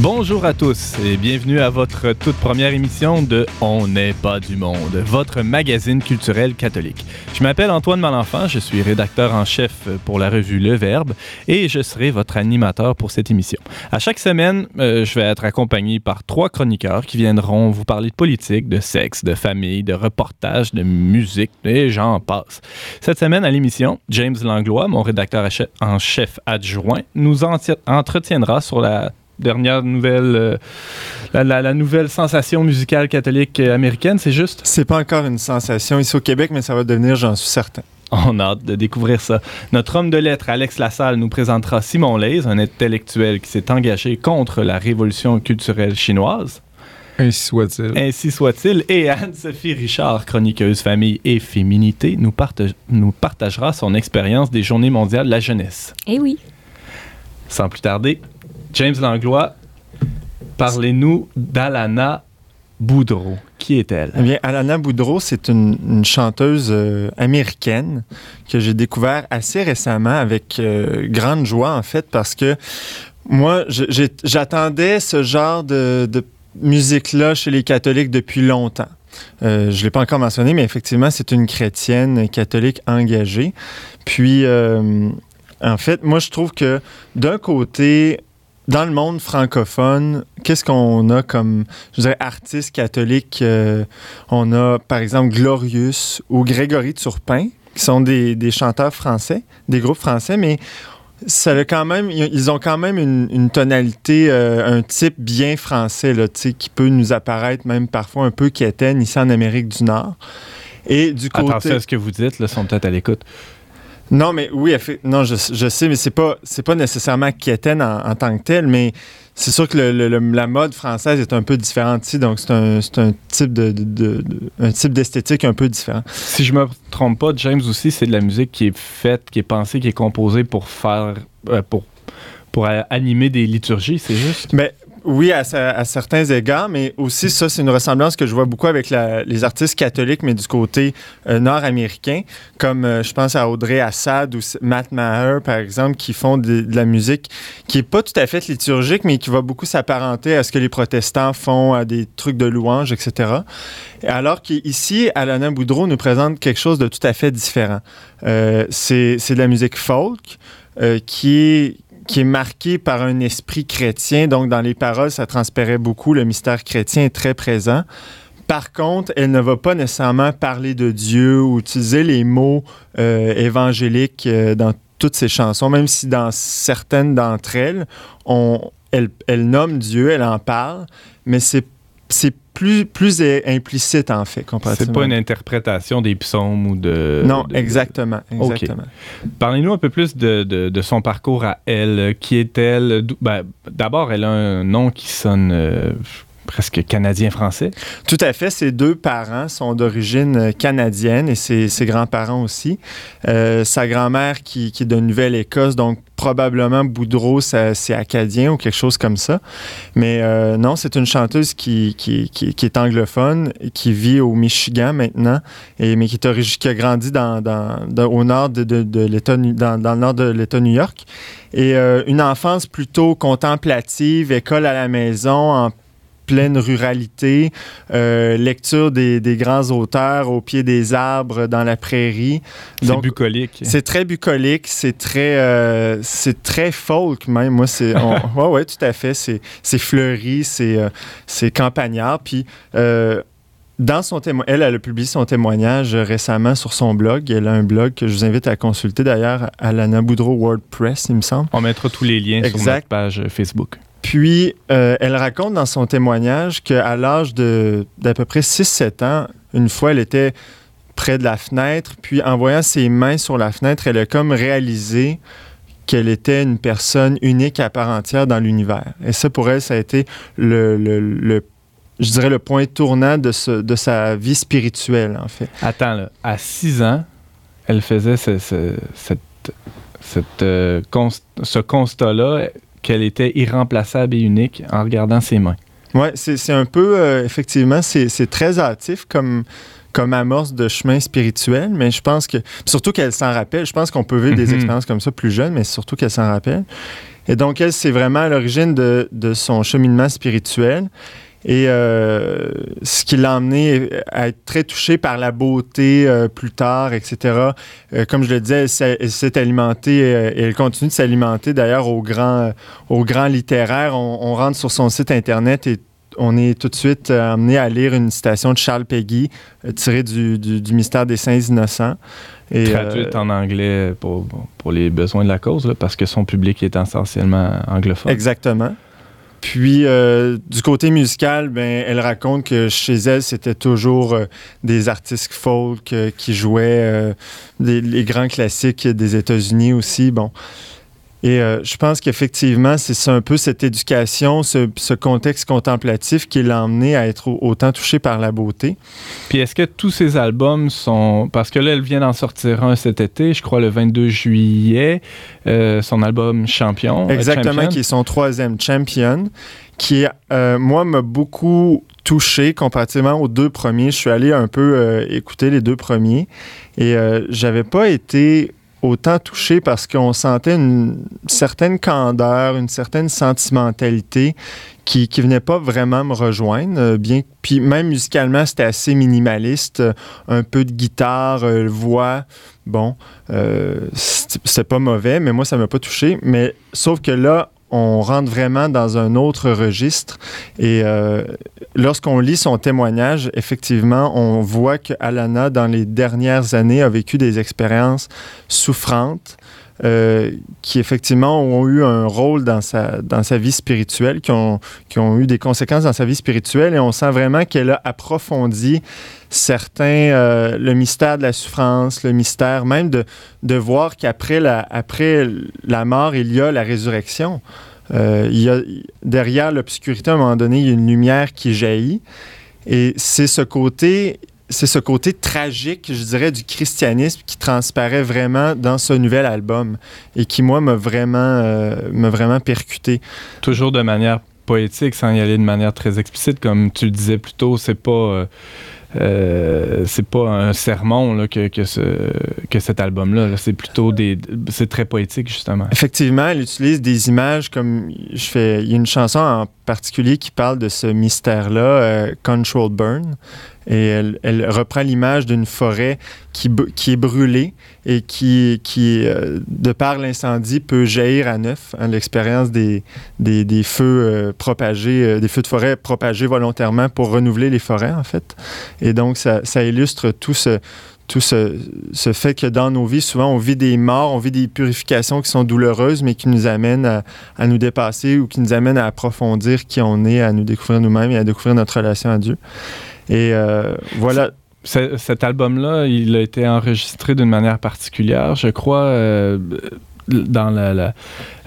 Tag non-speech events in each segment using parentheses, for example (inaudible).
Bonjour à tous et bienvenue à votre toute première émission de On n'est pas du monde, votre magazine culturel catholique. Je m'appelle Antoine Malenfant, je suis rédacteur en chef pour la revue Le Verbe et je serai votre animateur pour cette émission. À chaque semaine, euh, je vais être accompagné par trois chroniqueurs qui viendront vous parler de politique, de sexe, de famille, de reportage, de musique et j'en passe. Cette semaine à l'émission, James Langlois, mon rédacteur en chef adjoint, nous entretiendra sur la dernière nouvelle, euh, la, nouvelle sensation musicale catholique américaine, c'est juste? C'est pas encore une sensation ici au Québec, mais ça va devenir, j'en suis certain. On a hâte de découvrir ça. Notre homme de lettres, Alex Lassalle, nous présentera Simon Leys, un intellectuel qui s'est engagé contre la révolution culturelle chinoise. Ainsi soit-il. Ainsi soit-il. Et Anne-Sophie Richard, chroniqueuse famille et féminité, nous, nous partagera son expérience des Journées mondiales de la jeunesse. Eh oui. Sans plus tarder, James Langlois, parlez-nous d'Alana Boudreau. Qui est-elle? Eh bien, Alana Boudreau, c'est une, chanteuse euh, américaine que j'ai découvert assez récemment avec euh, grande joie, en fait, parce que moi, j'attendais ce genre de, musique-là chez les catholiques depuis longtemps. Euh, je ne l'ai pas encore mentionné, mais effectivement, c'est une chrétienne catholique engagée. Puis, en fait, moi, je trouve que d'un côté, dans le monde francophone, qu'est-ce qu'on a comme, je dirais, artistes catholiques? Euh, on a, par exemple, Glorious ou Grégory Turpin, qui sont des, chanteurs français, des groupes français, mais ça a quand même, ils ont quand même une, tonalité, euh, un type bien français, là, qui peut nous apparaître même parfois un peu quétaine ici en Amérique du Nord. Et du côté... Attention à ce que vous dites, là, sont peut-être à l'écoute. Non, mais oui, non, je, sais, mais c'est pas, c'est pas nécessairement quétaine en, tant que tel, mais c'est sûr que la mode française est un peu différente ici, donc c'est un, type de, un type d'esthétique un peu différent. Si je me trompe pas, James aussi, c'est de la musique qui est faite, qui est pensée, qui est composée pour faire, euh, pour pour animer des liturgies, c'est juste? Mais oui, à, certains égards, mais aussi ça, c'est une ressemblance que je vois beaucoup avec les artistes catholiques, mais du côté euh, nord-américain, comme euh, je pense à Audrey Assad ou Matt Maher, par exemple, qui font de, la musique qui n'est pas tout à fait liturgique, mais qui va beaucoup s'apparenter à ce que les protestants font, à des trucs de louange, etc. Alors qu'ici, Alana Boudreau nous présente quelque chose de tout à fait différent. Euh, c'est de la musique folk qui est qui est marqué par un esprit chrétien. Donc, dans les paroles, ça transpérait beaucoup. Le mystère chrétien est très présent. Par contre, elle ne va pas nécessairement parler de Dieu ou utiliser les mots euh, évangéliques euh, dans toutes ses chansons, même si dans certaines d'entre elles, on, elle, elle nomme Dieu, elle en parle, mais c'est plus, plus implicite, en fait, C'est pas une interprétation des psaumes ou de... Non, exactement. exactement. Parlez-nous un peu plus de, de, son parcours à elle. Qui est-elle? Ben, d'abord, elle a un nom qui sonne... Euh, presque canadien-français. Tout à fait. Ses deux parents sont d'origine euh, canadienne et ses, grands-parents aussi. Euh, sa grand-mère qui, est de Nouvelle-Écosse, donc probablement Boudreau, c'est acadien ou quelque chose comme ça. Mais euh, non, c'est une chanteuse qui, est anglophone, qui vit au Michigan maintenant, et, mais qui, est qui a grandi dans, au nord de, de, dans, le nord de l'État New York. Et une enfance plutôt contemplative, école à la maison, en pleine ruralité, euh, lecture des, grands auteurs au pied des arbres dans la prairie. C'est bucolique. C'est très bucolique, c'est très, euh, c'est très folk même. Moi, c'est, (laughs) ouais, ouais, tout à fait. C'est, c'est fleuri, c'est, euh, c'est campagnard. Puis dans son elle, elle a publié son témoignage récemment sur son blog. Elle a un blog que je vous invite à consulter d'ailleurs, à Lana Boudreau WordPress, il me semble. On mettra tous les liens sur notre page Facebook. Puis, euh, elle raconte dans son témoignage qu'à l'âge d'à peu près 6-7 ans, une fois, elle était près de la fenêtre, puis en voyant ses mains sur la fenêtre, elle a comme réalisé qu'elle était une personne unique à part entière dans l'univers. Et ça, pour elle, ça a été le, je dirais, le point tournant de, ce, de sa vie spirituelle, en fait. Attends, là, à 6 ans, elle faisait ce, cette, cette, euh, ce constat-là qu'elle était irremplaçable et unique en regardant ses mains. Oui, c'est un peu, euh, effectivement, c'est très hâtif comme, comme amorce de chemin spirituel, mais je pense que, surtout qu'elle s'en rappelle, je pense qu'on peut vivre des mhm. expériences comme ça plus jeunes, mais surtout qu'elle s'en rappelle. Et donc, elle, c'est vraiment à l'origine de, de, son cheminement spirituel. Et euh, ce qui l'a amené à être très touché par la beauté euh, plus tard, etc. Euh, comme je le disais, elle, s'est alimentée et elle continue de s'alimenter d'ailleurs au grand, au grand littéraire. On, rentre sur son site Internet et on est tout de suite amené à lire une citation de Charles Peggy tirée du, du, Mystère des Saints Innocents. Et, Traduite en anglais pour, pour, les besoins de la cause, parce que son public est essentiellement anglophone. Exactement. Puis, euh, du côté musical, ben, elle raconte que chez elle, c'était toujours euh, des artistes folk euh, qui jouaient les grands classiques des États-Unis aussi. Et euh, je pense qu'effectivement, c'est un peu cette éducation, ce, contexte contemplatif qui l'a emmené à être autant touché par la beauté. Puis est-ce que tous ces albums sont... Parce que là, elle vient d'en sortir un cet été, je crois le 22 juillet, euh, son album Champion. Euh, Exactement, qui est son troisième Champion, qui, moi, m'a beaucoup touché comparativement aux deux premiers. Je suis allé un peu écouter les deux premiers et j'avais pas été autant touché parce qu'on sentait une certaine candeur, une certaine sentimentalité qui ne venait pas vraiment me rejoindre. Euh, puis même musicalement, c'était assez minimaliste. Euh, un peu de guitare, euh, voix. Bon, c'est pas mauvais, mais moi, ça m'a pas touché. Mais sauf que là, on rentre vraiment dans un autre registre. Et euh, lorsqu'on lit son témoignage, effectivement, on voit qu'Alana, dans les dernières années, a vécu des expériences souffrantes. Euh, qui effectivement ont eu un rôle dans sa, dans sa vie spirituelle, qui ont, qui ont eu des conséquences dans sa vie spirituelle, et on sent vraiment qu'elle a approfondi certains, euh, le mystère de la souffrance, le mystère même de, de voir qu'après la, après la mort, il y a la résurrection. Euh, il y a, derrière l'obscurité, à un moment donné, il y a une lumière qui jaillit. Et c'est ce côté c'est ce côté tragique, je dirais, du christianisme qui transparaît vraiment dans ce nouvel album et qui, moi, m'a vraiment, euh, vraiment percuté. Toujours de manière poétique, sans y aller de manière très explicite, comme tu le disais plus tôt, c'est pas... Euh, euh, c'est pas un sermon là, que, que, ce, que cet album-là. c'est plutôt des. C'est très poétique, justement. Effectivement, elle utilise des images comme. Je fais, il y a une chanson en particulier qui parle de ce mystère-là, euh, Control Burn. Et elle, reprend l'image d'une forêt qui, est brûlée et qui, euh, de par l'incendie, peut jaillir à neuf. Hein, L'expérience des, feux propagés, des feux de forêt propagés volontairement pour renouveler les forêts, en fait. Et donc, ça, illustre tout ce, fait que dans nos vies, souvent, on vit des morts, on vit des purifications qui sont douloureuses, mais qui nous amènent à, nous dépasser ou qui nous amènent à approfondir qui on est, à nous découvrir nous-mêmes et à découvrir notre relation à Dieu. Et euh, voilà. Cet album-là, il a été enregistré d'une manière particulière, je crois. Euh, dans la,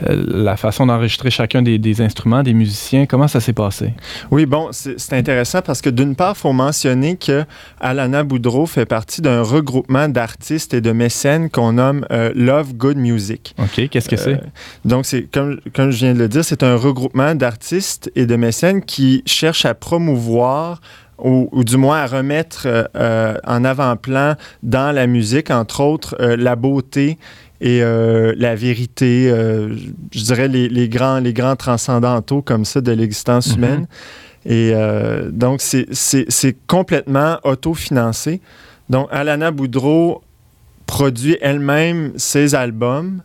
la, façon d'enregistrer chacun des, instruments, des musiciens. Comment ça s'est passé? Oui, bon, c'est intéressant parce que d'une part, il faut mentionner que Alana Boudreau fait partie d'un regroupement d'artistes et de mécènes qu'on nomme euh, Love Good Music. OK, qu'est-ce que c'est? Euh, donc, c'est comme, comme je viens de le dire, c'est un regroupement d'artistes et de mécènes qui cherchent à promouvoir ou, du moins à remettre euh, en avant-plan dans la musique, entre autres, la beauté et euh, la vérité, euh, je dirais les, les, grands, les grands transcendantaux comme ça de l'existence mhm. humaine. Et euh, donc, c'est complètement autofinancé. Donc, Alana Boudreau produit elle-même ses albums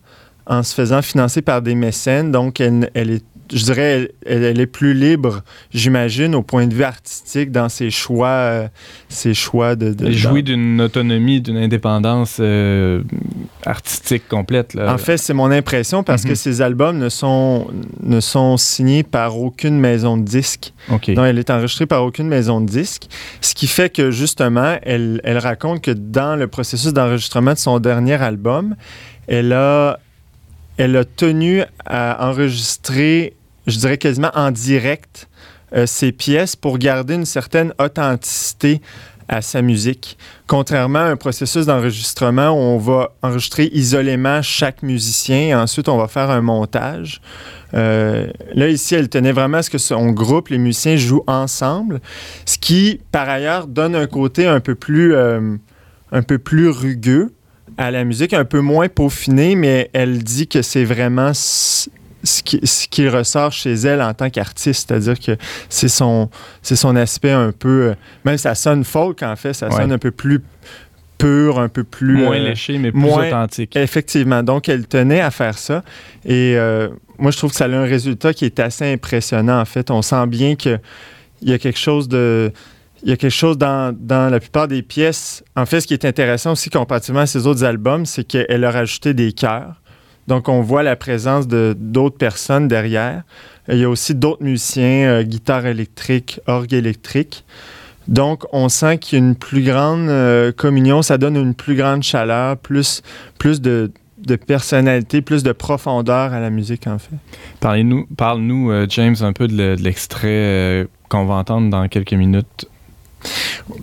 en se faisant financer par des mécènes. Donc, elle, elle est je dirais, elle, est plus libre, j'imagine, au point de vue artistique dans ses choix, euh, ses choix de. Elle jouit d'une autonomie, d'une indépendance euh, artistique complète. En fait, c'est mon impression parce que ses mhm. albums ne sont, ne sont signés par aucune maison de disques. Donc, elle est enregistrée par aucune maison de disques. Ce qui fait que, justement, elle, elle raconte que dans le processus d'enregistrement de son dernier album, elle a elle a tenu à enregistrer, je dirais quasiment en direct, euh, ses pièces pour garder une certaine authenticité à sa musique. Contrairement à un processus d'enregistrement où on va enregistrer isolément chaque musicien et ensuite on va faire un montage. Euh, là, ici, elle tenait vraiment à ce que son groupe, les musiciens, jouent ensemble, ce qui, par ailleurs, donne un côté un peu plus, euh, un peu plus rugueux à la musique, un peu moins peaufiné, mais elle dit que c'est vraiment ce qui, ce qui, ressort chez elle en tant qu'artiste, c'est-à-dire que c'est son, c'est son aspect un peu, euh, même ça sonne folk en fait, ça Ouais. sonne un peu plus pur, un peu plus Moins euh, léché, mais plus moins- authentique. Effectivement. Donc, elle tenait à faire ça. Et euh, moi, je trouve que ça a un résultat qui est assez impressionnant, en fait. On sent bien qu'il y a quelque chose de. Il y a quelque chose dans, dans la plupart des pièces. En fait, ce qui est intéressant aussi comparativement à ses autres albums, c'est qu'elle a rajouté des chœurs. Donc, on voit la présence de d'autres personnes derrière. Il y a aussi d'autres musiciens, euh, guitare électrique, orgue électrique. Donc, on sent qu'il y a une plus grande euh, communion, ça donne une plus grande chaleur, plus, de, de personnalité, plus de profondeur à la musique, en fait. Parle-nous, euh, James, un peu de, le- de l'extrait qu'on va entendre dans quelques minutes.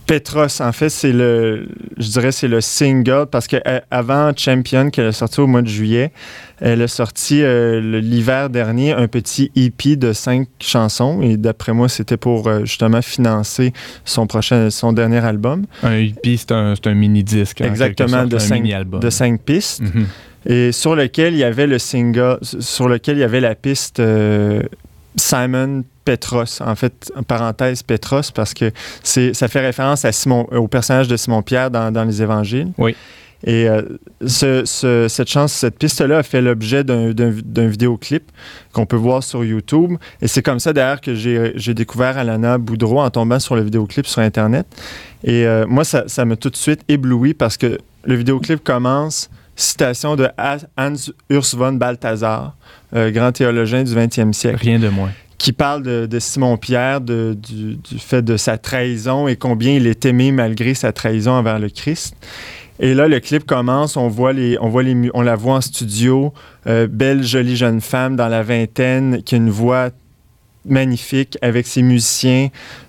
Petros, en fait, c'est le, je dirais, c'est le single parce qu'avant Champion, qu'elle a sorti au mois de juillet, elle a sorti euh, l'hiver dernier un petit EP de cinq chansons et d'après moi, c'était pour euh, justement financer son prochain, son dernier album Un EP, c'est un, un mini-disque. en Exactement, quelque sorte, de cinq- de cinq pistes. Mhm. et sur lequel il y avait le single, sur lequel il y avait la piste euh, Simon Petros, en fait, en parenthèse Petros, parce que c'est, ça fait référence à Simon, au personnage de Simon Pierre dans, dans les Évangiles. Oui. Et euh, ce- ce- cette chance, cette piste-là a fait l'objet d'un, d'un- d'un vidéoclip qu'on peut voir sur YouTube. Et c'est comme ça, d'ailleurs, que j'ai, j'ai découvert Alana Boudreau en tombant sur le vidéoclip sur Internet. Et euh, moi, ça, ça m'a tout de suite ébloui parce que le vidéoclip commence citation de Ha- Hans Urs von Balthasar, euh, grand théologien du 20e siècle, Rien de moins. qui parle de, de Simon-Pierre, de- du, du fait de sa trahison et combien il est aimé malgré sa trahison envers le Christ. Et là, le clip commence, on voit les, on voit les, on la voit en studio, euh, belle, jolie jeune femme dans la vingtaine qui a une voix magnifique avec ses musiciens.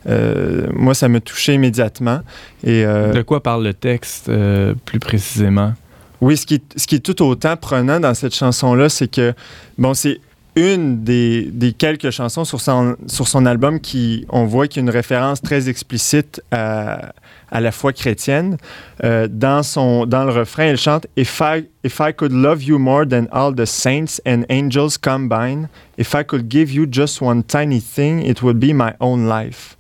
Euh, moi, ça m'a touché immédiatement. Et, euh, De quoi parle le texte, euh, plus précisément? Oui, ce qui, est- tout autant prenant dans cette chanson-là, c'est que, bon, c'est une des, quelques chansons sur son, album qui, on voit qu'il y a une référence très explicite à, la foi chrétienne. Euh, dans, son, dans le refrain, elle chante if I, if I could love you more than all the saints and angels combined, if I could give you just one tiny thing, it would be my own life.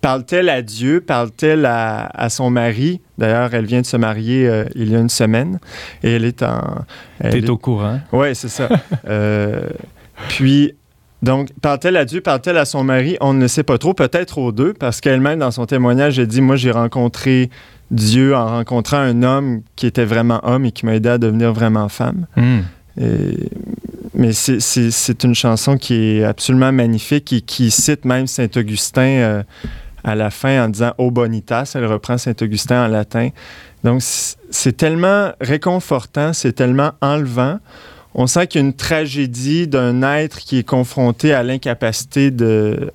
Parle-t-elle à Dieu, parle-t-elle à, à son mari? D'ailleurs, elle vient de se marier euh, il y a une semaine et elle est en. elle T'es est- au courant? oui, c'est ça. (laughs) Euh, puis, donc, parle-t-elle à Dieu, parle-t-elle à son mari? On ne le sait pas trop, peut-être aux deux, parce qu'elle-même, dans son témoignage, elle dit Moi, j'ai rencontré Dieu en rencontrant un homme qui était vraiment homme et qui m'a aidé à devenir vraiment femme. Hmm. Et- mais c'est- c'est c'est une chanson qui est absolument magnifique et qui cite même Saint-Augustin euh, à la fin en disant O bonitas. Elle reprend Saint-Augustin en latin. Donc, c'est tellement réconfortant, c'est tellement enlevant. On sent qu'il y a une tragédie d'un être qui est confronté à l'incapacité de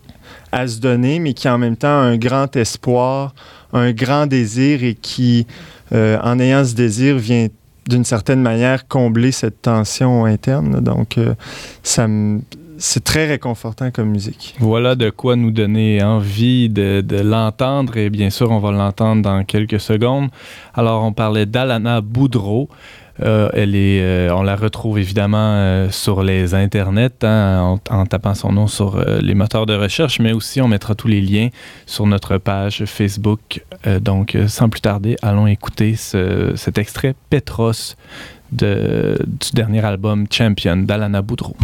à se donner, mais qui en même temps a un grand espoir, un grand désir et qui, euh, en ayant ce désir, vient d'une certaine manière combler cette tension interne. Donc, euh, ça me- c'est très réconfortant comme musique. Voilà de quoi nous donner envie de, l'entendre et bien sûr on va l'entendre dans quelques secondes. Alors on parlait d'Alana Boudreau. Euh, elle est, euh, on la retrouve évidemment euh, sur les internets hein, en, tapant son nom sur les moteurs de recherche, mais aussi on mettra tous les liens sur notre page Facebook. Donc sans plus tarder, allons écouter ce- cet extrait Petros de, du dernier album Champion d'Alana Boudreau.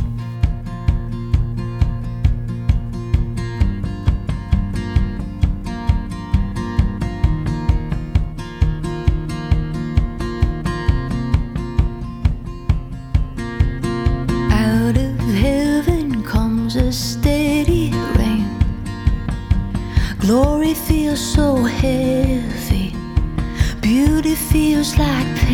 So heavy. Beauty feels like pain.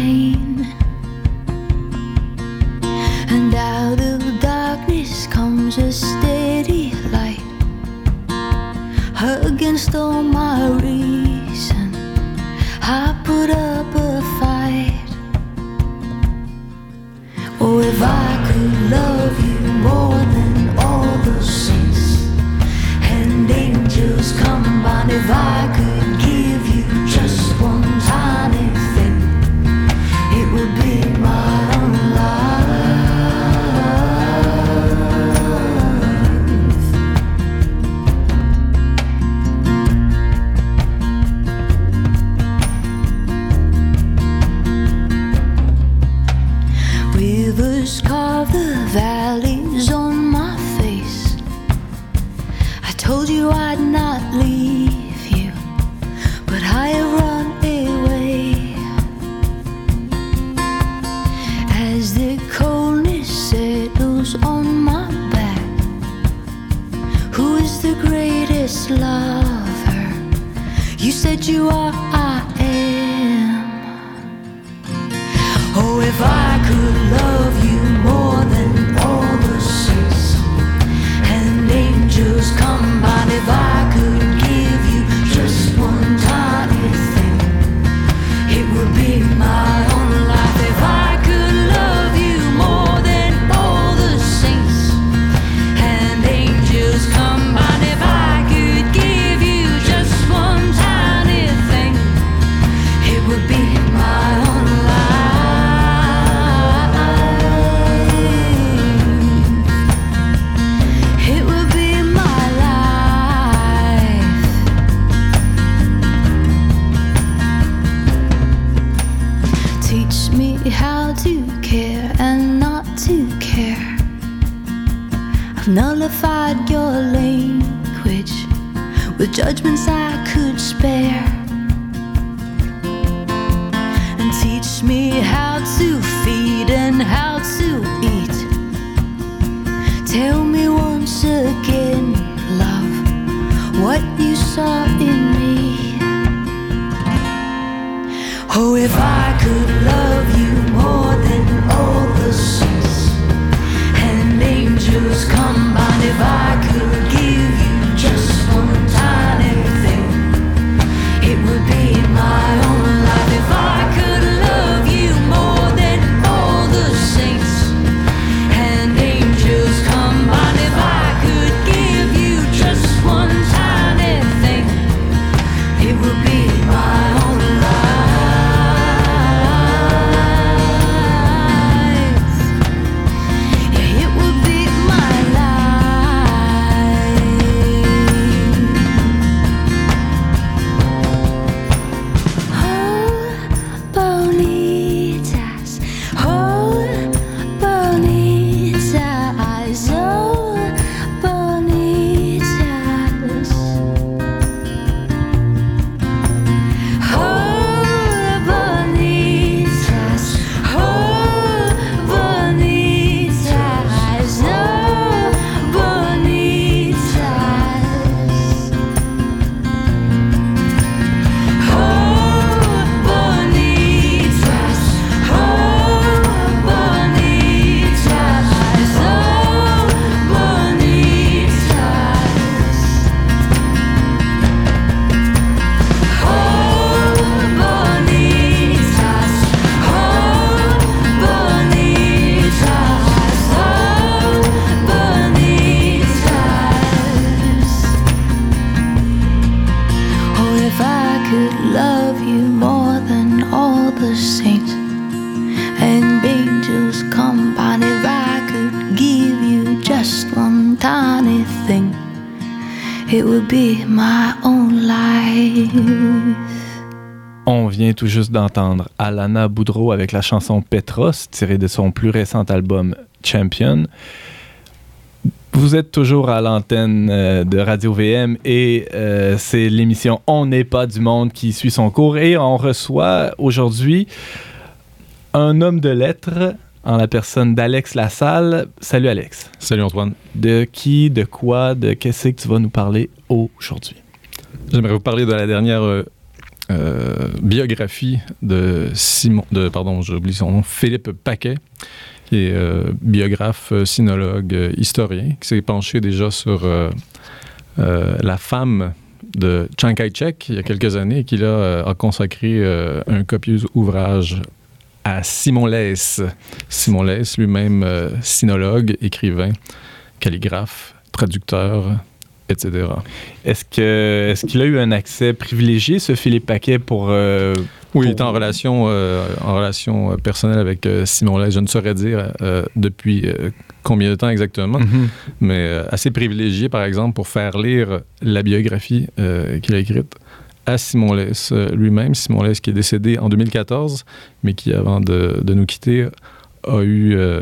juste d'entendre Alana Boudreau avec la chanson Petros, tirée de son plus récent album Champion. Vous êtes toujours à l'antenne euh, de Radio VM et euh, c'est l'émission On n'est pas du monde qui suit son cours et on reçoit aujourd'hui un homme de lettres en la personne d'Alex Lassalle. Salut Alex. Salut Antoine. De qui, de quoi, de qu'est-ce que tu vas nous parler aujourd'hui? J'aimerais vous parler de la dernière euh, euh, biographie de Simon, de, pardon, j'oublie son nom, Philippe Paquet, qui est euh, biographe, euh, sinologue, historien, qui s'est penché déjà sur la femme de Chiang Kai-shek il y a quelques années et qui là, a consacré un copieux ouvrage à Simon Lès. Simon Lès, lui-même sinologue, écrivain, calligraphe, traducteur, etc. Est-ce que est-ce qu'il a eu un accès privilégié, ce Philippe Paquet, pour... euh, Oui, il Pour- est en relation, euh, en relation euh, personnelle avec euh, Simon Lay. Je ne saurais dire depuis combien de temps exactement, mhm. mais assez privilégié, par exemple, pour faire lire la biographie qu'il a écrite à Simon euh, lui-même. Simon Less qui est décédé en 2014, mais qui, avant de, de nous quitter, a eu euh,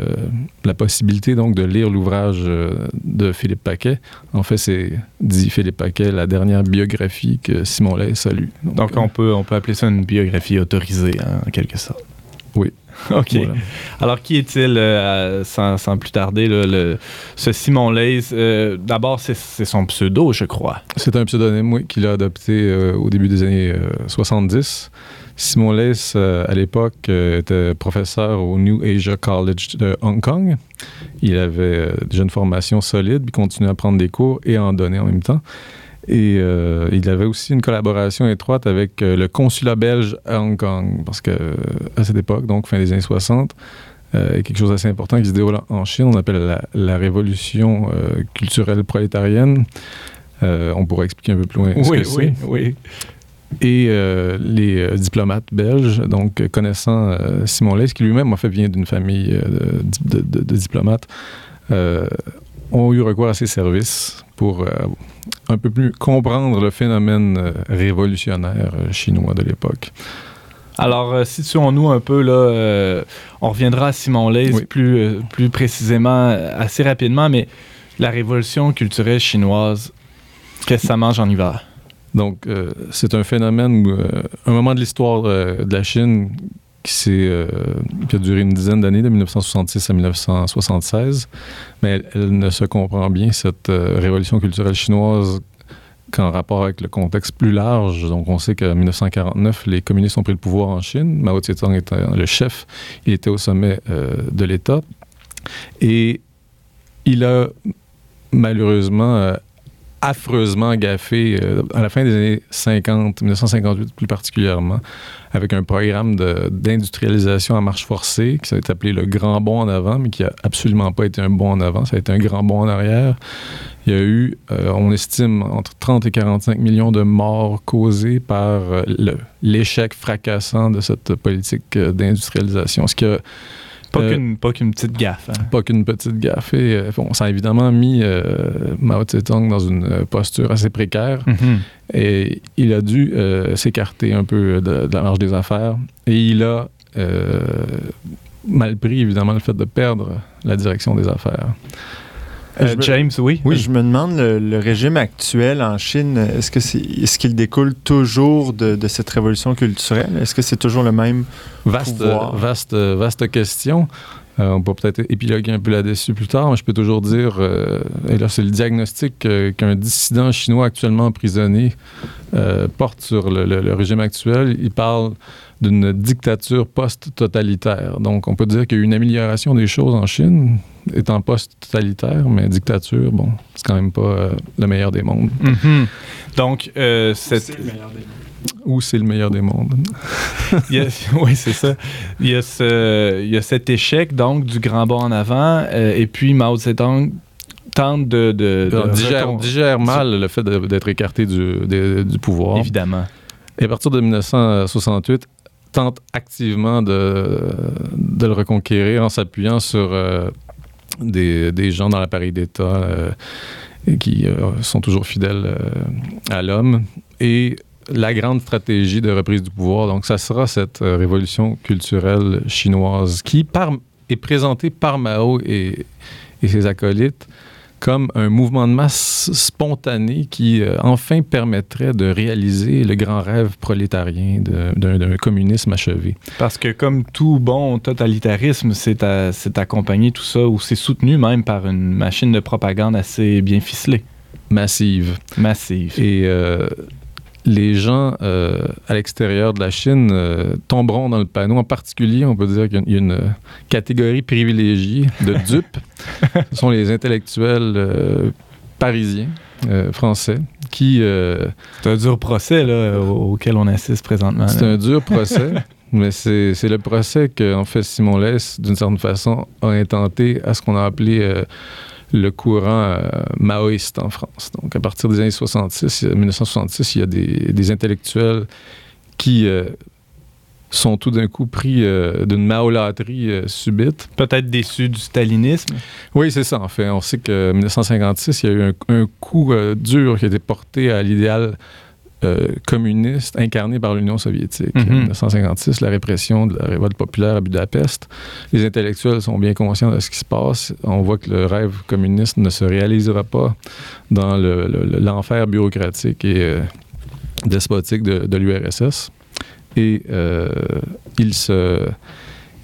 la possibilité donc de lire l'ouvrage euh, de Philippe Paquet. En fait, c'est, dit Philippe Paquet, la dernière biographie que Simon Less a lue. Donc, euh, on, peut, on peut appeler ça une biographie autorisée, hein, en quelque sorte. Oui. (laughs) OK. voilà. Alors, qui est-il, euh, sans, sans plus tarder, là, le- ce Simon Lays? Euh, D'abord, c'est son pseudo, je crois. C'est un pseudonyme, oui, qu'il a adopté euh, au début des années euh, 70. Simon Lace, euh, à l'époque, euh, était professeur au New Asia College de Hong Kong. Il avait euh, déjà une formation solide, puis continuait à prendre des cours et à en donner en même temps. Et euh, il avait aussi une collaboration étroite avec euh, le consulat belge à Hong Kong, parce que euh, à cette époque, donc fin des années 60, euh, il y a quelque chose d'assez important qui se déroule en Chine, on appelle la, la révolution culturelle prolétarienne. On pourrait expliquer un peu plus loin ce que c'est. oui. Et euh, les euh, diplomates belges, donc euh, connaissant euh, Simon Leys, qui lui-même en fait vient d'une famille de, de- de- de diplomates, ont eu recours à ses services pour un peu plus comprendre le phénomène révolutionnaire chinois de l'époque. Alors, euh, situons-nous un peu, là. euh, on reviendra à Simon Oui. plus, euh, plus précisément, assez rapidement, mais la révolution culturelle chinoise, qu'est-ce que ça mange en hiver? Donc, euh, c'est un phénomène, euh, un moment de l'histoire euh, de la Chine qui, qui a duré une dizaine d'années, de 1966 à 1976. Mais elle, elle ne se comprend bien, cette révolution culturelle chinoise, qu'en rapport avec le contexte plus large. Donc, on sait qu'en 1949, les communistes ont pris le pouvoir en Chine. Mao Tse-tung était le chef. Il était au sommet de l'État. Et il a malheureusement affreusement gaffé euh, à la fin des années 50, 1958 plus particulièrement, avec un programme d'industrialisation à marche forcée qui s'est appelé le Grand Bond en avant, mais qui a absolument pas été un bond en avant, ça a été un grand bond en arrière. Il y a eu, euh, on estime, entre 30 et 45 millions de morts causées par euh, l'échec fracassant de cette politique d'industrialisation, ce qui a Pas Euh, qu'une pas qu'une petite gaffe. hein. pas qu'une petite gaffe. Et, euh, bon, ça a évidemment mis euh, Mao Tse-tung dans une posture assez précaire. Mhm. Et il a dû s'écarter un peu de, de la marge des affaires. Et il a mal pris, évidemment, le fait de perdre la direction des affaires. Euh, je me- James, oui? Je me demande, le, le régime actuel en Chine, est-ce que c'est, est-ce qu'il découle toujours de, de cette révolution culturelle? Est-ce que c'est toujours le même? Vaste, Pouvoir? vaste, vaste question. Euh, on peut peut-être épiloguer un peu là-dessus plus tard, mais je peux toujours dire, euh, et là c'est le diagnostic euh, qu'un dissident chinois actuellement emprisonné euh, porte sur le, le- le régime actuel. Il parle d'une dictature post-totalitaire. Donc on peut dire qu'il y a eu une amélioration des choses en Chine, étant post-totalitaire, mais dictature, bon, c'est quand même pas euh, le meilleur des mondes. Mhm. Donc, euh, cette- c'est le meilleur des mondes. (laughs) il y a- oui, c'est ça. Il y, a ce, il y a cet échec, donc, du grand bond en avant, euh, et puis Mao Zedong tente de... de, digère, mal le fait d'être écarté du, des- du pouvoir. Évidemment. Et à partir de 1968, tente activement de, de le reconquérir en s'appuyant sur euh, des, des gens dans l'appareil d'État euh, qui euh, sont toujours fidèles à l'homme. Et la grande stratégie de reprise du pouvoir, donc ça sera cette euh, révolution culturelle chinoise qui par, est présentée par Mao et, et ses acolytes comme un mouvement de masse spontané qui euh, enfin permettrait de réaliser le grand rêve prolétarien d'un communisme achevé. Parce que comme tout bon totalitarisme, c'est accompagné tout ça, ou c'est soutenu même par une machine de propagande assez bien ficelée, Massive. massive. Et euh, les gens euh, à l'extérieur de la Chine euh, tomberont dans le panneau. En particulier, on peut dire qu'il y a une- euh, catégorie privilégiée de (laughs) dupes. Ce sont les intellectuels euh, parisiens, français, qui... C'est un dur procès là, au- auquel on assiste présentement. C'est un dur procès, (laughs) mais c'est le procès que, en fait, Simon Less, d'une certaine façon, a intenté à ce qu'on a appelé le courant euh, maoïste en France. Donc, à partir des années 66, euh, 1966, il y a des, des intellectuels qui euh, sont tout d'un coup pris euh, d'une maolâtrie euh, subite. Peut-être déçu du stalinisme. Oui, c'est ça, en fait. On sait qu'en 1956, il y a eu un, un coup euh, dur qui a été porté à l'idéal euh, communiste incarné par l'Union soviétique. Mhm. En 1956, la répression de la révolte populaire à Budapest. Les intellectuels sont bien conscients de ce qui se passe. On voit que le rêve communiste ne se réalisera pas dans le- le- l'enfer bureaucratique et euh, despotique de, de l'URSS. Et euh, il se...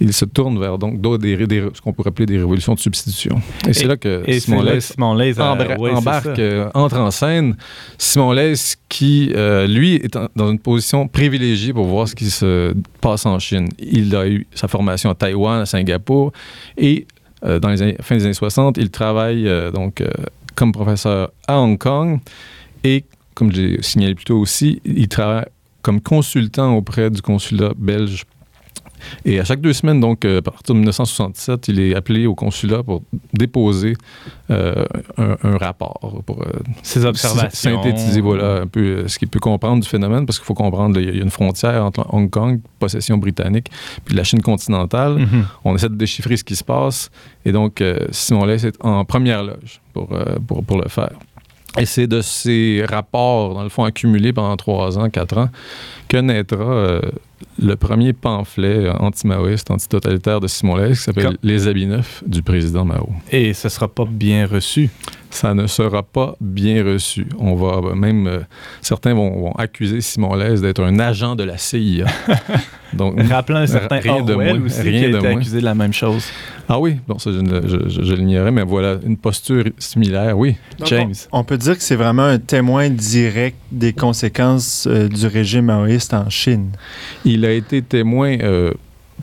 Il se tourne vers donc d'autres des, des- ce qu'on pourrait appeler des révolutions de substitution. Et, c'est là que Et c'est Simon là que Leys Simon Leys a- embra- ouais, c'est embarque, euh, entre en scène. Simon Leys, qui, euh, lui, est en- dans une position privilégiée pour voir ce qui se passe en Chine. Il a eu sa formation à Taïwan, à Singapour, et euh, dans les années, fin des années 60, il travaille donc comme professeur à Hong Kong, et comme j'ai signalé plus tôt aussi, il travaille comme consultant auprès du consulat belge et à chaque deux semaines, donc euh, à partir de 1967, il est appelé au consulat pour déposer euh, un, un rapport pour euh, Ses observations. synthétiser voilà, un peu ce qu'il peut comprendre du phénomène, parce qu'il faut comprendre qu'il y a une frontière entre Hong Kong, possession britannique, puis la Chine continentale. Mhm. On essaie de déchiffrer ce qui se passe. Et donc, euh, Simon Leys est en première loge pour, pour, pour le faire. Et c'est de ces rapports, dans le fond, accumulés pendant trois ans, quatre ans, que naîtra euh, le premier pamphlet anti-maoïste, anti-totalitaire de Simon Leys, qui s'appelle Les habits neufs du président Mao. Et ce sera pas bien reçu. Ça ne sera pas bien reçu. On va euh, même euh, certains vont, vont accuser Simon Leys d'être un agent de la CIA. (laughs) Donc Rappelant un certain rien de moins, aussi rien qui a de été moins. accusé de la même chose. ah oui, bon ça je, je- je- je l'ignorais, mais voilà une posture similaire. Oui, Donc, James. On, on peut dire que c'est vraiment un témoin direct des conséquences euh, du régime maoïste en Chine. il a été témoin euh,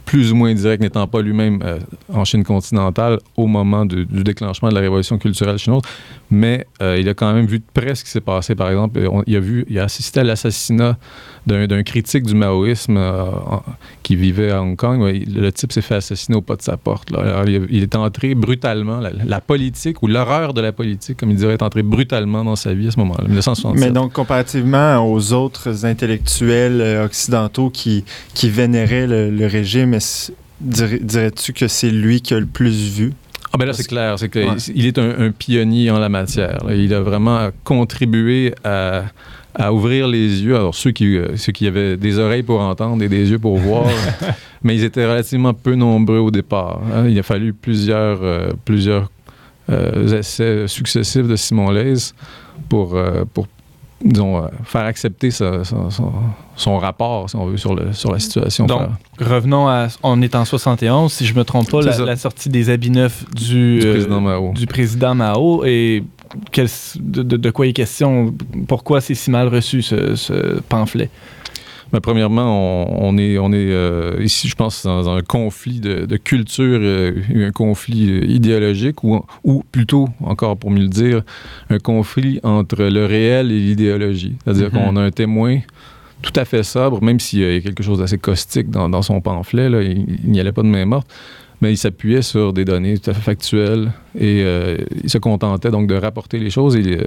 plus ou moins direct, n'étant pas lui-même euh, en Chine continentale au moment du déclenchement de la révolution culturelle chinoise, mais euh, il a quand même vu de près ce qui s'est passé. Par exemple, on- il a vu, il a assisté à l'assassinat d'un critique du maoïsme euh, qui vivait à Hong Kong. Le type s'est fait assassiner au pas de sa porte. là. Alors, il, il est entré brutalement, la, la politique ou l'horreur de la politique, comme il dirait, est entré brutalement dans sa vie à ce moment-là, 1967. Mais donc, comparativement aux autres intellectuels euh, occidentaux qui, qui vénéraient le, le régime, dirais-tu que c'est lui qui a le plus vu? Ah ben là, c'est clair. C'est qu'il Ouais. est un, un pionnier en la matière. là. Il a vraiment contribué à, à ouvrir les yeux. Alors, ceux qui, euh, ceux qui avaient des oreilles pour entendre et des yeux pour voir, (laughs) mais ils étaient relativement peu nombreux au départ. hein. Il a fallu plusieurs, euh, plusieurs euh, essais successifs de Simon Leys pour, euh, pour disons, euh, faire accepter sa- son, son rapport, si on veut, sur, le, sur la situation. Donc, Faire- Revenons à. On est en 71, si je me trompe pas, la, sortie des habits neufs du, du président Mao. du président Mao. Et quel- de, quoi il est question Pourquoi c'est si mal reçu, ce, ce pamphlet? Ben, premièrement, on, on est, on est euh, ici, je pense, dans un conflit de, de culture, euh, un conflit euh, idéologique, ou, ou plutôt, encore pour mieux le dire, un conflit entre le réel et l'idéologie. C'est-à-dire Mhm. qu'on a un témoin tout à fait sobre, même s'il y a quelque chose d'assez caustique dans, dans son pamphlet, là, il il n'y allait pas de main morte, mais il s'appuyait sur des données tout à fait factuelles et euh, il se contentait donc de rapporter les choses. Euh,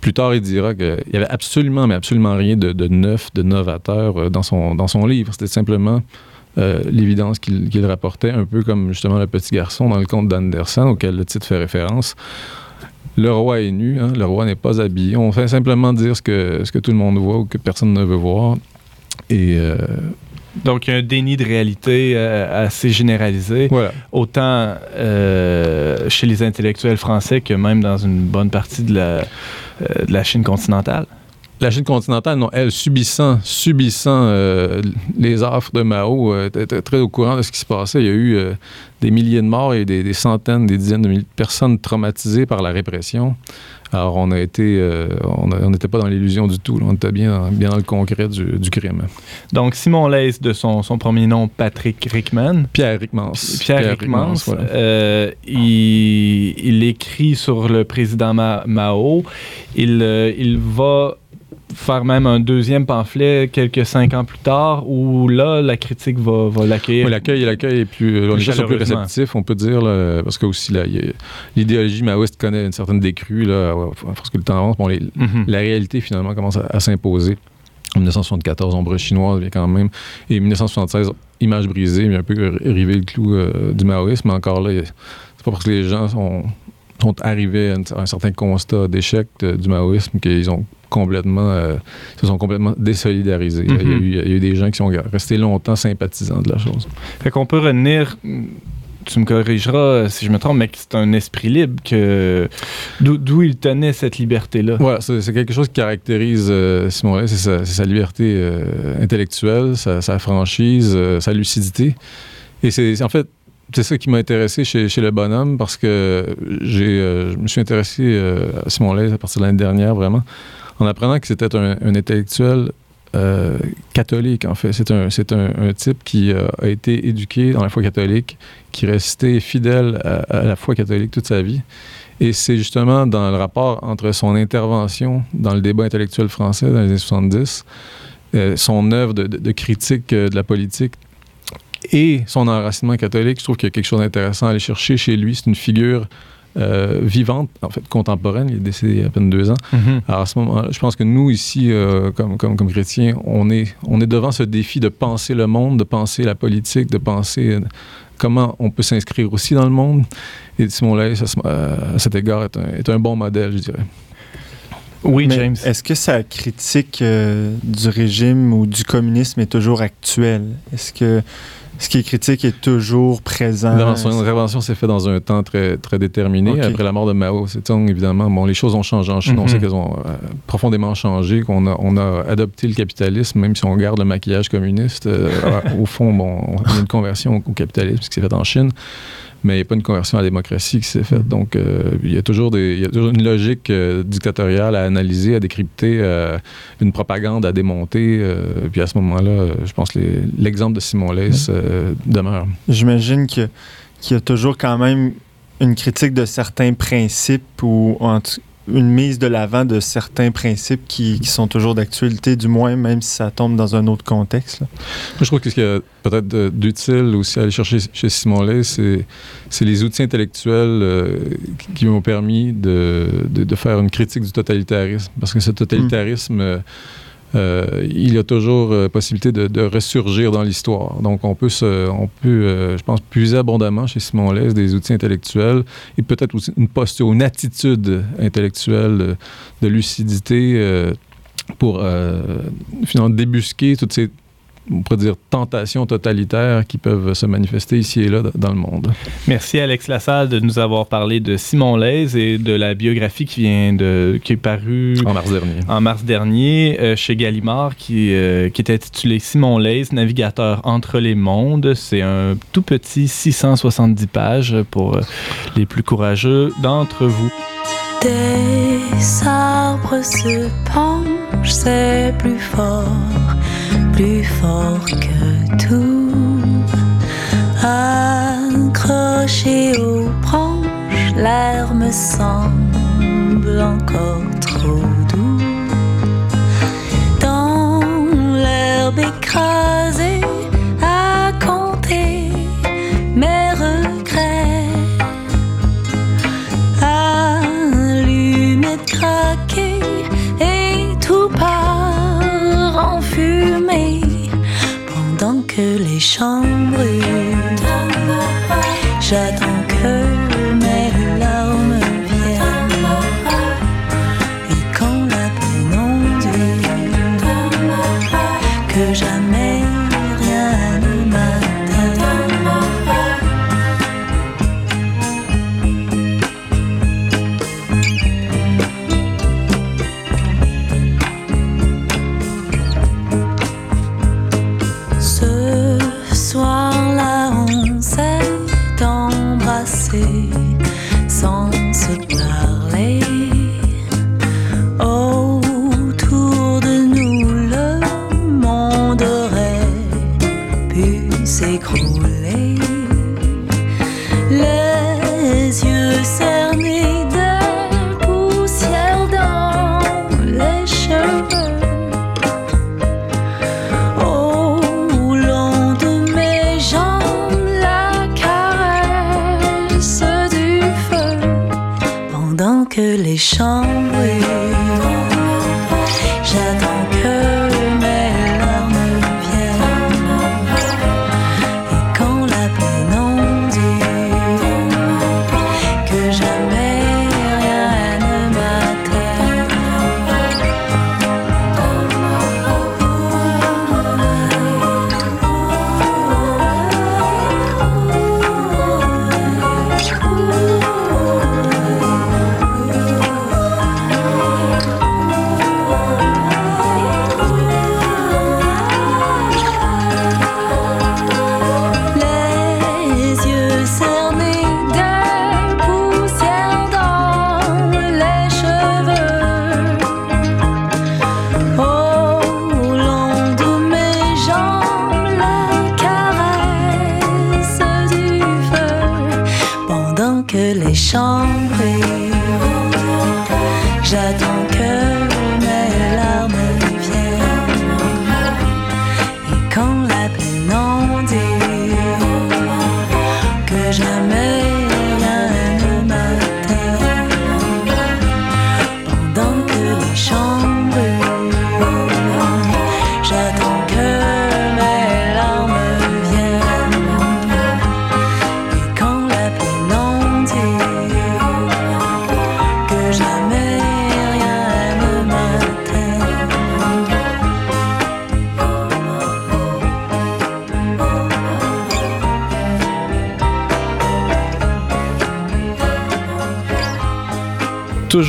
plus tard, il dira qu'il n'y avait absolument, mais absolument rien de, neuf, de novateur euh, dans son, livre. C'était simplement l'évidence qu'il rapportait, un peu comme justement le petit garçon dans le conte d'Anderson, auquel le titre fait référence. Le roi est nu, hein, le roi n'est pas habillé. On fait simplement dire ce que, ce que tout le monde voit ou que personne ne veut voir. Donc, il y a un déni de réalité euh, assez généralisé, voilà. autant euh, chez les intellectuels français que même dans une bonne partie de la, euh, de la Chine continentale. La Chine continentale, non, elle, subissant, subissant euh, les offres de Mao, euh, était était très au courant de ce qui se passait. Il y a eu euh, des milliers de morts et des, des centaines, des dizaines de milliers de personnes traumatisées par la répression. Alors, on a été, euh, on n'était pas dans l'illusion du tout. là. On était bien, dans- bien dans le concret du, du crime. Donc, Simon Leys, de son, son premier nom, Patrick Rickman, Pierre Rickmans. Pierre, Rickmans, voilà. euh, il, il écrit sur le président Ma- Mao. Il, euh, il va faire même un deuxième pamphlet quelques cinq ans plus tard, où là, la critique va, va l'accueillir? Oui, l'accueil, l'accueil est plus, les gens sont plus réceptifs, on peut dire, là, parce que aussi l'idéologie maoïste connaît une certaine décrue là, à force que le temps avance. Bon, les- Mhm. la réalité finalement commence à, à s'imposer. En 1974, Ombre chinoise vient quand même, et 1976, Image brisée, mais un peu rivé le clou euh, du maoïsme. Mais encore là, c'est pas parce que les gens sont, sont arrivés à, une- à un certain constat d'échec du maoïsme qu'ils ont complètement, euh, se sont complètement désolidarisés. Il y a Mhm. eu- il y a eu des gens qui sont restés longtemps sympathisants de la chose. Fait qu'on peut retenir, tu me corrigeras euh, si je me trompe, mais que c'est un esprit libre, que d'où il tenait cette liberté-là? Voilà, c'est quelque chose qui caractérise euh, Simon Leys, c'est sa, liberté euh, intellectuelle, sa, sa franchise, euh, sa lucidité. Et c'est en fait, c'est ça qui m'a intéressé chez, chez le bonhomme parce que j'ai, je me suis intéressé à Simon Leys à partir de l'année dernière, vraiment, en apprenant que c'était un, intellectuel euh, catholique, en fait. C'est un, type qui euh, a été éduqué dans la foi catholique, qui est resté fidèle à, la foi catholique toute sa vie. Et c'est justement dans le rapport entre son intervention dans le débat intellectuel français dans les années 70, euh, son œuvre de, critique de la politique et son enracinement catholique, je trouve qu'il y a quelque chose d'intéressant à aller chercher chez lui. C'est une figure euh, vivante, en fait contemporaine. Il est décédé il y a à peine deux ans. Mhm. Alors à ce moment-là, je pense que nous ici, euh, comme, comme, comme chrétiens, on est, on est devant ce défi de penser le monde, de penser la politique, de penser euh, comment on peut s'inscrire aussi dans le monde. Et Simon Leys, à, ce- à cet égard, est un, est un bon modèle, je dirais. Oui, Mais James. Est-ce que sa critique euh, du régime ou du communisme est toujours actuelle? Est-ce que ce qui est critique est toujours présent? Son intervention s'est faite dans un temps très, très déterminé. Après la mort de Mao Zedong, évidemment, bon, les choses ont changé en Chine. On Mhm. sait qu'elles ont euh, profondément changé, qu'on a, on a adopté le capitalisme, même si on garde le maquillage communiste. euh, (laughs) au fond, bon, on a une conversion au capitalisme qui s'est faite en Chine. Mais il n'y a pas une conversion à la démocratie qui s'est faite. Mhm. Donc, euh, il y a toujours des, il y a toujours une logique euh, dictatoriale à analyser, à décrypter, euh, une propagande à démonter. puis à ce moment-là, je pense que l'exemple de Simon Leys euh, demeure. J'imagine qu'il y a toujours quand même une critique de certains principes ou en tout- une mise de l'avant de certains principes qui, sont toujours d'actualité, du moins, même si ça tombe dans un autre contexte. je trouve que ce qu'il y a peut-être d'utile aussi à aller chercher chez Simon Leys, c'est, les outils intellectuels euh, qui, m'ont permis de faire une critique du totalitarisme. Parce que ce totalitarisme, euh, euh, il y a toujours euh, possibilité de, ressurgir dans l'histoire. Donc, on peut, on peut euh, je pense, puiser abondamment chez Simon Leys des outils intellectuels et peut-être aussi une posture, une attitude intellectuelle de, de lucidité euh, pour finalement débusquer toutes ces on pourrait dire, tentations totalitaires qui peuvent se manifester ici et là dans le monde. Merci Alex Lassalle de nous avoir parlé de Simon Leys et de la biographie qui vient de qui est parue En mars dernier. en mars dernier euh, chez Gallimard qui, euh, qui est intitulé Simon Leys, navigateur entre les mondes. C'est un tout petit 670 pages pour euh, les plus courageux d'entre vous. Des arbres se penchent, c'est plus fort, plus fort que tout. Accroché aux branches, l'air me semble encore trop doux. Dans l'herbe écrasée, que les champs brûlent. J'attends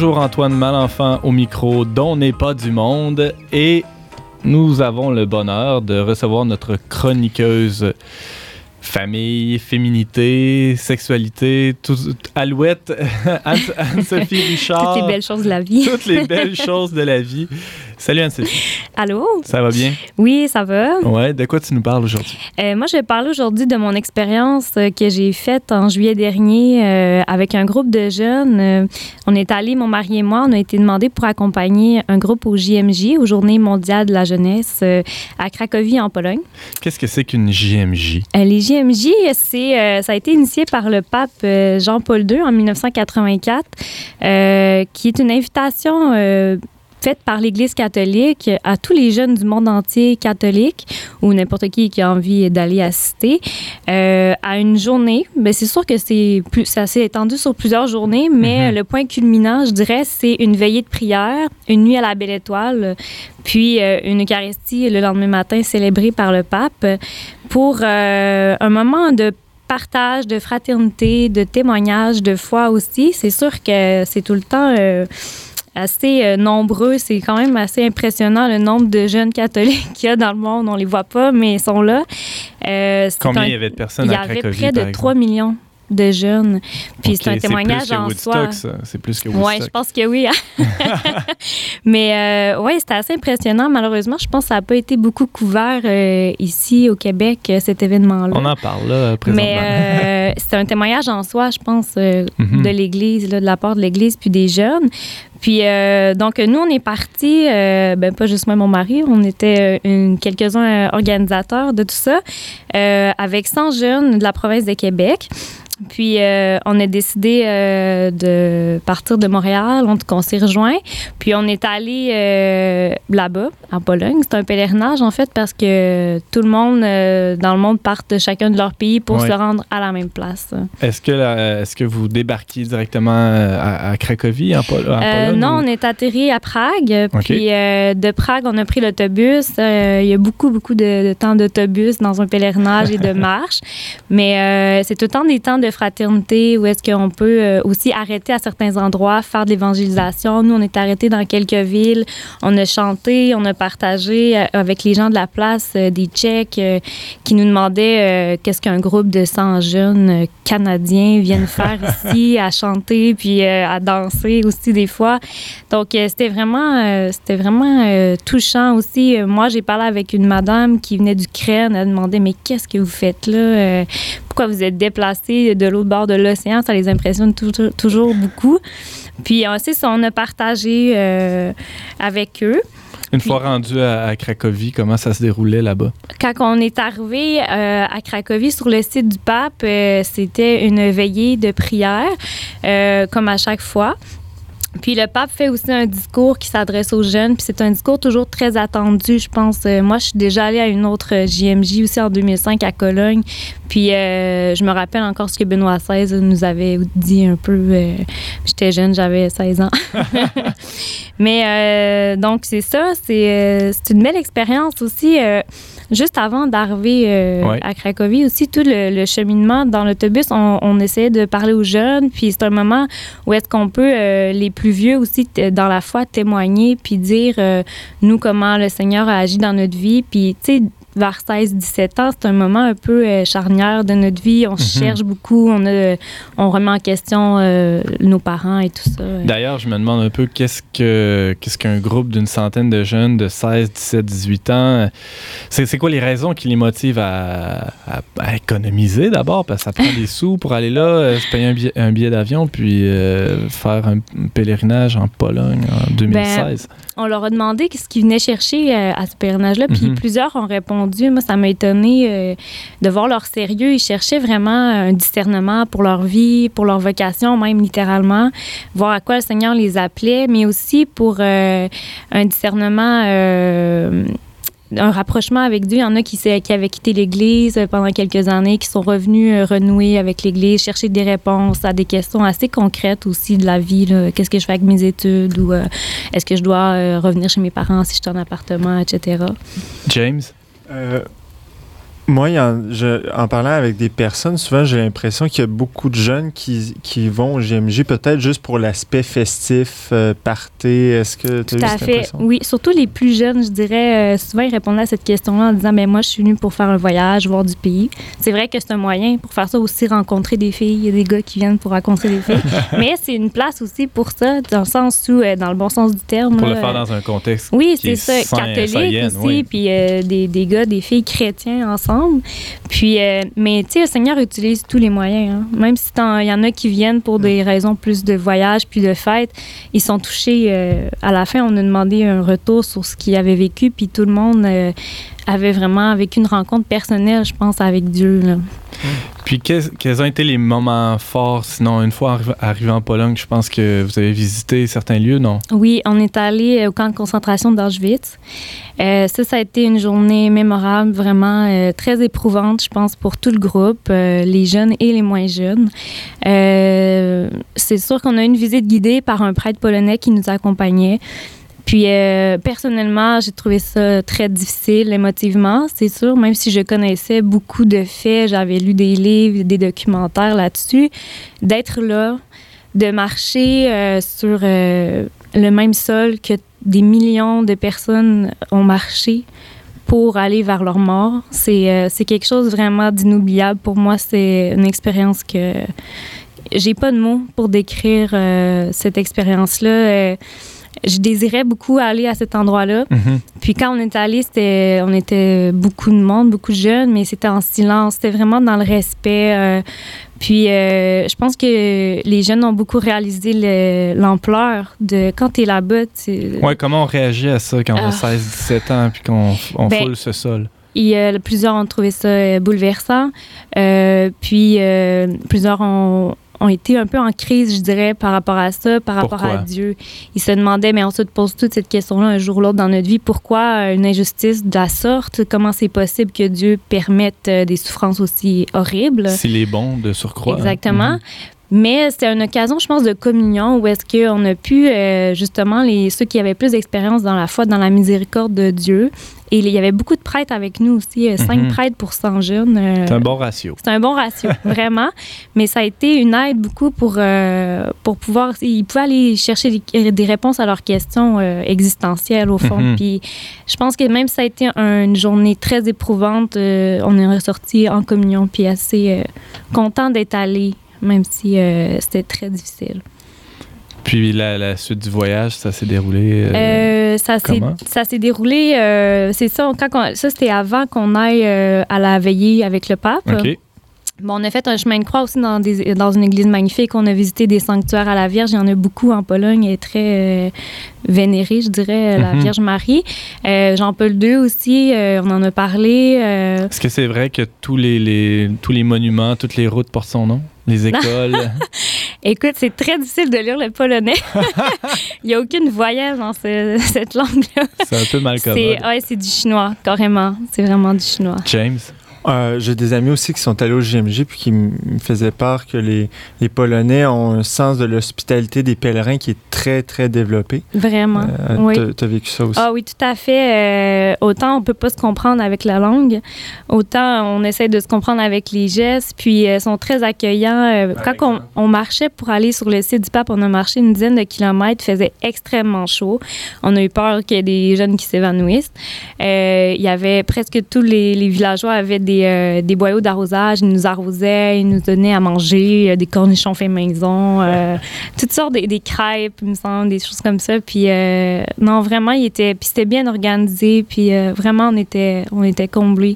Toujours Antoine Malenfant au micro dont n'est pas du monde et nous avons le bonheur de recevoir notre chroniqueuse famille, féminité, sexualité, tout, alouette, Anne- (laughs) Anne-Sophie Richard. (laughs) Toutes les belles choses de la vie. Toutes les belles (laughs) choses de la vie. Salut Anne-Sophie, Allô? ça va bien? Oui, ça va. Ouais, de quoi tu nous parles aujourd'hui? Euh, moi, je vais parler aujourd'hui de mon expérience euh, que j'ai faite en juillet dernier euh, avec un groupe de jeunes. On est allé, mon mari et moi, on a été demandés pour accompagner un groupe au JMJ, aux Journées mondiales de la jeunesse, euh, à Cracovie, en Pologne. Qu'est-ce que c'est qu'une JMJ? Les JMJ, c'est, ça a été initié par le pape Jean-Paul II en 1984, euh, qui est une invitation faite par l'Église catholique à tous les jeunes du monde entier catholique ou n'importe qui qui a envie d'aller assister euh, à une journée. Ben, c'est sûr que c'est, plus, c'est assez étendu sur plusieurs journées, mais Mhm. le point culminant, je dirais, c'est une veillée de prière, une nuit à la belle étoile, puis euh, une Eucharistie le lendemain matin célébrée par le pape pour euh, un moment de partage, de fraternité, de témoignage, de foi aussi. C'est sûr que c'est tout le temps euh, assez euh, nombreux. C'est quand même assez impressionnant le nombre de jeunes catholiques (laughs) qu'il y a dans le monde. On les voit pas, mais ils sont là. Euh, c'est Combien il y avait de personnes il y à avait près de exemple? 3 millions de jeunes. Puis c'est un témoignage en soi. C'est plus que Oui, Woodstock. je pense que oui. (laughs) (laughs) Mais euh, ouais, c'était assez impressionnant. Malheureusement, je pense que ça n'a pas été beaucoup couvert euh, ici au Québec, cet événement-là. On en parle là, présentement. Mais euh, c'était un témoignage en soi, je pense, Mhm. de l'Église, de la part de l'Église, puis des jeunes. Puis, euh, donc, nous, on est partis, euh, ben, pas juste moi et mon mari, on était euh, quelques-uns euh, organisateurs de tout ça, euh, avec 100 jeunes de la province de Québec. Puis, euh, on a décidé euh, de partir de Montréal, on, qu'on s'est rejoint. Puis, on est allé euh, là-bas, en Pologne. C'est un pèlerinage, en fait, parce que tout le monde dans le monde part de chacun de leur pays pour se rendre à la même place. Est-ce que, la- est-ce que vous débarquiez directement à, à Cracovie, en, Pol- en Pologne? non, ou- on est atterri à Prague. Puis de Prague, on a pris l'autobus. Il y a beaucoup, beaucoup de, de temps d'autobus dans un pèlerinage et de (laughs) marche. Mais c'est tout le temps des temps de fraternité où est-ce qu'on peut euh, aussi arrêter à certains endroits, faire de l'évangélisation. Nous, on est arrêtés dans quelques villes. On a chanté, on a partagé euh, avec les gens de la place euh, des Tchèques qui nous demandaient qu'est-ce qu'un groupe de 100 jeunes Canadiens viennent faire (laughs) ici, à chanter puis à danser aussi des fois. Donc, c'était vraiment, c'était vraiment touchant aussi. Moi, j'ai parlé avec une madame qui venait d'Ukraine. Elle demandait Mais qu'est-ce que vous faites là? Pourquoi vous êtes déplacé de l'autre bord de l'océan Ça les impressionne tou- tou- toujours beaucoup. Puis, euh, ça, on a partagé euh, avec eux. Une fois rendu à, à Cracovie, comment ça se déroulait là-bas? Quand on est arrivé euh, à Cracovie sur le site du pape, euh, c'était une veillée de prière, euh, comme à chaque fois. Puis le pape fait aussi un discours qui s'adresse aux jeunes, puis c'est un discours toujours très attendu, je pense. Euh, moi, je suis déjà allée à une autre euh, JMJ aussi en 2005 à Cologne, puis euh, je me rappelle encore ce que Benoît XVI nous avait dit un peu. euh, J'étais jeune, j'avais 16 ans. (laughs) Mais euh, donc, c'est ça, c'est euh, une belle expérience aussi. euh, juste avant d'arriver euh, Ouais. à Cracovie aussi, tout le, le cheminement dans l'autobus, on, on essayait de parler aux jeunes, puis c'est un moment où est-ce qu'on peut, euh, les plus vieux aussi, t- dans la foi, témoigner, puis dire, euh, nous, comment le Seigneur a agi dans notre vie, puis, tu sais, vers 16-17 ans, c'est un moment un peu euh, charnière de notre vie. On Mhm. cherche beaucoup, on, a, on remet en question euh, nos parents et tout ça. D'ailleurs, je me demande un peu qu'est-ce que qu'est-ce qu'un groupe d'une centaine de jeunes de 16, 17, 18 ans, c'est c'est quoi les raisons qui les motivent à, à- à économiser d'abord? Parce que ça prend des (laughs) sous pour aller là, euh, se payer un billet, d'avion, puis euh, faire un pèlerinage en Pologne en 2016. On leur a demandé ce qu'ils venaient chercher euh, à ce pèlerinage-là, puis Mhm. plusieurs ont répondu. Moi, ça m'a étonné euh, de voir leur sérieux. Ils cherchaient vraiment un discernement pour leur vie, pour leur vocation, même littéralement, voir à quoi le Seigneur les appelait, mais aussi pour euh, un discernement. euh, un rapprochement avec Dieu. Il y en a qui, s'est- qui avaient quitté l'Église euh, pendant quelques années, qui sont revenus euh, renouer avec l'Église, chercher des réponses à des questions assez concrètes aussi de la vie. Qu'est-ce que je fais avec mes études? Ou euh, est-ce que je dois euh, revenir chez mes parents si je suis en appartement, etc. James? Moi, en, je- en parlant avec des personnes, souvent j'ai l'impression qu'il y a beaucoup de jeunes qui, qui vont au GMJ peut-être juste pour l'aspect festif, euh, party. Est-ce que tu as Tout eu à cette fait. impression? Oui, surtout les plus jeunes, je dirais, euh, souvent ils répondaient à cette question-là en disant ben moi je suis venu pour faire un voyage, voir du pays. C'est vrai que c'est un moyen pour faire ça aussi rencontrer des filles, il y a des gars qui viennent pour rencontrer des filles, (laughs) mais c'est une place aussi pour ça dans le sens où euh, dans le bon sens du terme. Pour là, le faire dans un contexte. oui, c'est est ça, catholique aussi, oui. puis euh, des, des gars, des filles chrétiens ensemble. Puis, euh, mais tu sais, le Seigneur utilise tous les moyens. hein. Même si il y en a qui viennent pour des raisons plus de voyage puis de fête, ils sont touchés. euh, à la fin, on a demandé un retour sur ce qu'ils avaient vécu, puis tout le monde euh, avait vraiment vécu une rencontre personnelle, je pense, avec Dieu. là. Puis quels, ont été les moments forts? Sinon, une fois arri- arrivé en Pologne, je pense que vous avez visité certains lieux, non? Oui, on est allé au camp de concentration d'Auschwitz. Euh, ça, ça a été une journée mémorable, vraiment euh, très éprouvante, je pense, pour tout le groupe, euh, les jeunes et les moins jeunes. Euh, c'est sûr qu'on a eu une visite guidée par un prêtre polonais qui nous accompagnait. Puis euh, personnellement, j'ai trouvé ça très difficile émotivement, c'est sûr, même si je connaissais beaucoup de faits, j'avais lu des livres, des documentaires là-dessus, d'être là, de marcher euh, sur euh, le même sol que des millions de personnes ont marché pour aller vers leur mort, c'est quelque chose vraiment d'inoubliable. Pour moi, c'est une expérience que j'ai pas de mots pour décrire cette expérience-là. Je désirais beaucoup aller à cet endroit-là. Puis quand on est allé, c'était, on était beaucoup de monde, beaucoup de jeunes, mais c'était en silence. C'était vraiment dans le respect. euh, puis euh, je pense que les jeunes ont beaucoup réalisé le- l'ampleur de quand tu es là-bas. tu- Ouais, comment on réagit à ça quand on a Ah. 16-17 ans puis qu'on on Ben, foule ce sol? Et euh, plusieurs ont trouvé ça euh, bouleversant. Euh, puis euh, plusieurs ont, ont été un peu en crise, je dirais, par rapport à ça, par rapport Pourquoi? à Dieu. Ils se demandaient, mais on se pose toute cette question-là un jour ou l'autre dans notre vie, pourquoi euh, une injustice de la sorte? Comment c'est possible que Dieu permette euh, des souffrances aussi horribles? S'il est bon de surcroît. Exactement. Mhm. Mais c'était une occasion, je pense, de communion où est-ce qu'on a pu, euh, justement, les, ceux qui avaient plus d'expérience dans la foi, dans la miséricorde de Dieu. Et il y avait beaucoup de prêtres avec nous aussi, euh, cinq Mhm. prêtres pour 100 jeunes. euh, C'est un bon ratio. c'est un bon ratio, (laughs) vraiment. Mais ça a été une aide beaucoup pour, euh, pour pouvoir. Ils pouvaient aller chercher des, des réponses à leurs questions euh, existentielles, au fond. Mhm. Puis je pense que même si ça a été un- une journée très éprouvante, euh, on est ressorti en communion, puis assez euh, content d'être allé, même si euh, c'était très difficile. Puis la, la suite du voyage, ça s'est déroulé. euh, Euh, ça s'est comment? ça s'est déroulé, euh, c'est ça, quand on- ça c'était avant qu'on aille euh, à la veillée avec le pape. Bon, on a fait un chemin de croix aussi dans, des, dans une église magnifique. On a visité des sanctuaires à la Vierge. Il y en a beaucoup en Pologne. Elle est très euh, vénérée, je dirais, la Mhm. Vierge Marie. Euh, Jean-Paul II aussi, euh, on en a parlé. euh, Est-ce que c'est vrai que tous les, les- tous les monuments, toutes les routes portent son nom? Les (laughs) écoles? Écoute, c'est très difficile de lire le polonais. (laughs) Il n'y a aucune voyelle dans ce- cette langue-là. c'est un peu mal C'est commode. ouais, c'est du chinois, carrément. C'est vraiment du chinois. James? Euh, J'ai des amis aussi qui sont allés au GMJ puis qui me faisaient part que les, les Polonais ont un sens de l'hospitalité des pèlerins qui est très, très développé. Vraiment. Euh, oui. t'as- T'as vécu ça aussi? Ah oui, tout à fait. Euh, autant on peut pas se comprendre avec la langue, autant on essaie de se comprendre avec les gestes. Puis euh, sont très accueillants. Euh, quand on, marchait pour aller sur le site du pape, on a marché une dizaine de kilomètres, il faisait extrêmement chaud. On a eu peur qu'il y ait des jeunes qui s'évanouissent. Euh, il y avait presque tous les, les villageois avaient des, euh, des boyaux d'arrosage. Ils nous arrosaient, ils nous donnaient à manger, euh, des cornichons faits maison, euh, (laughs) toutes sortes, des, des crêpes, il me semble, des choses comme ça. Puis euh, non, vraiment, il était, puis c'était bien organisé. Puis euh, vraiment, on était, on était comblés.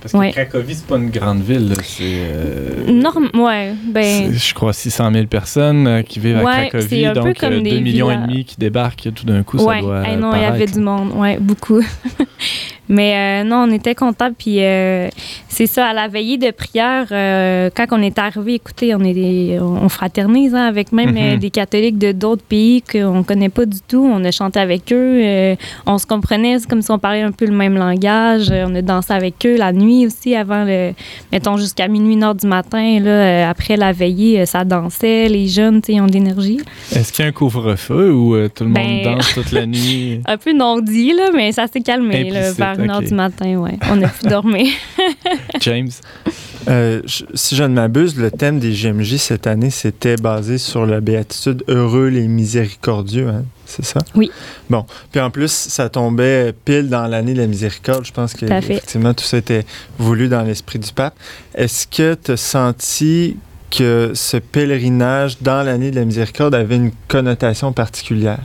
Parce que Ouais. Cracovie, c'est pas une grande ville. C'est, euh, Norm, ouais, ben. je crois, 600 000 personnes euh, qui vivent à Ouais, Cracovie. c'est un peu donc, comme euh, des 2 millions et demi qui débarquent tout d'un coup, Ouais, ça doit eh non, il y avait du monde, ouais, beaucoup. (laughs) Mais euh, non, on était contents. Puis euh, c'est ça, à la veillée de prière, euh, quand on est arrivé, écoutez, on, est des- on fraternise hein, avec même Mhm. des catholiques de d'autres pays qu'on connaît pas du tout. On a chanté avec eux. on se comprenait, c'est comme si on parlait un peu le même langage. On a dansé avec eux la nuit aussi, avant le. Mettons jusqu'à minuit, heure du matin. Là, après la veillée, ça dansait. Les jeunes, tu sais, ils ont de l'énergie. Est-ce qu'il y a un couvre-feu ou tout le monde Ben- danse toute la (laughs) nuit? Un peu non dit, là, mais ça s'est calmé là. Vers 1h ok. du matin, ouais. On a pu (laughs) dormir. James? Euh, je- si je ne m'abuse, le thème des JMJ cette année, c'était basé sur la béatitude Heureux les miséricordieux, hein, c'est ça? Oui. Bon. Puis en plus, ça tombait pile dans l'année de la miséricorde. Je pense que Tout à effectivement tout ça était voulu dans l'esprit du pape. Est-ce que tu as senti que ce pèlerinage dans l'année de la miséricorde avait une connotation particulière?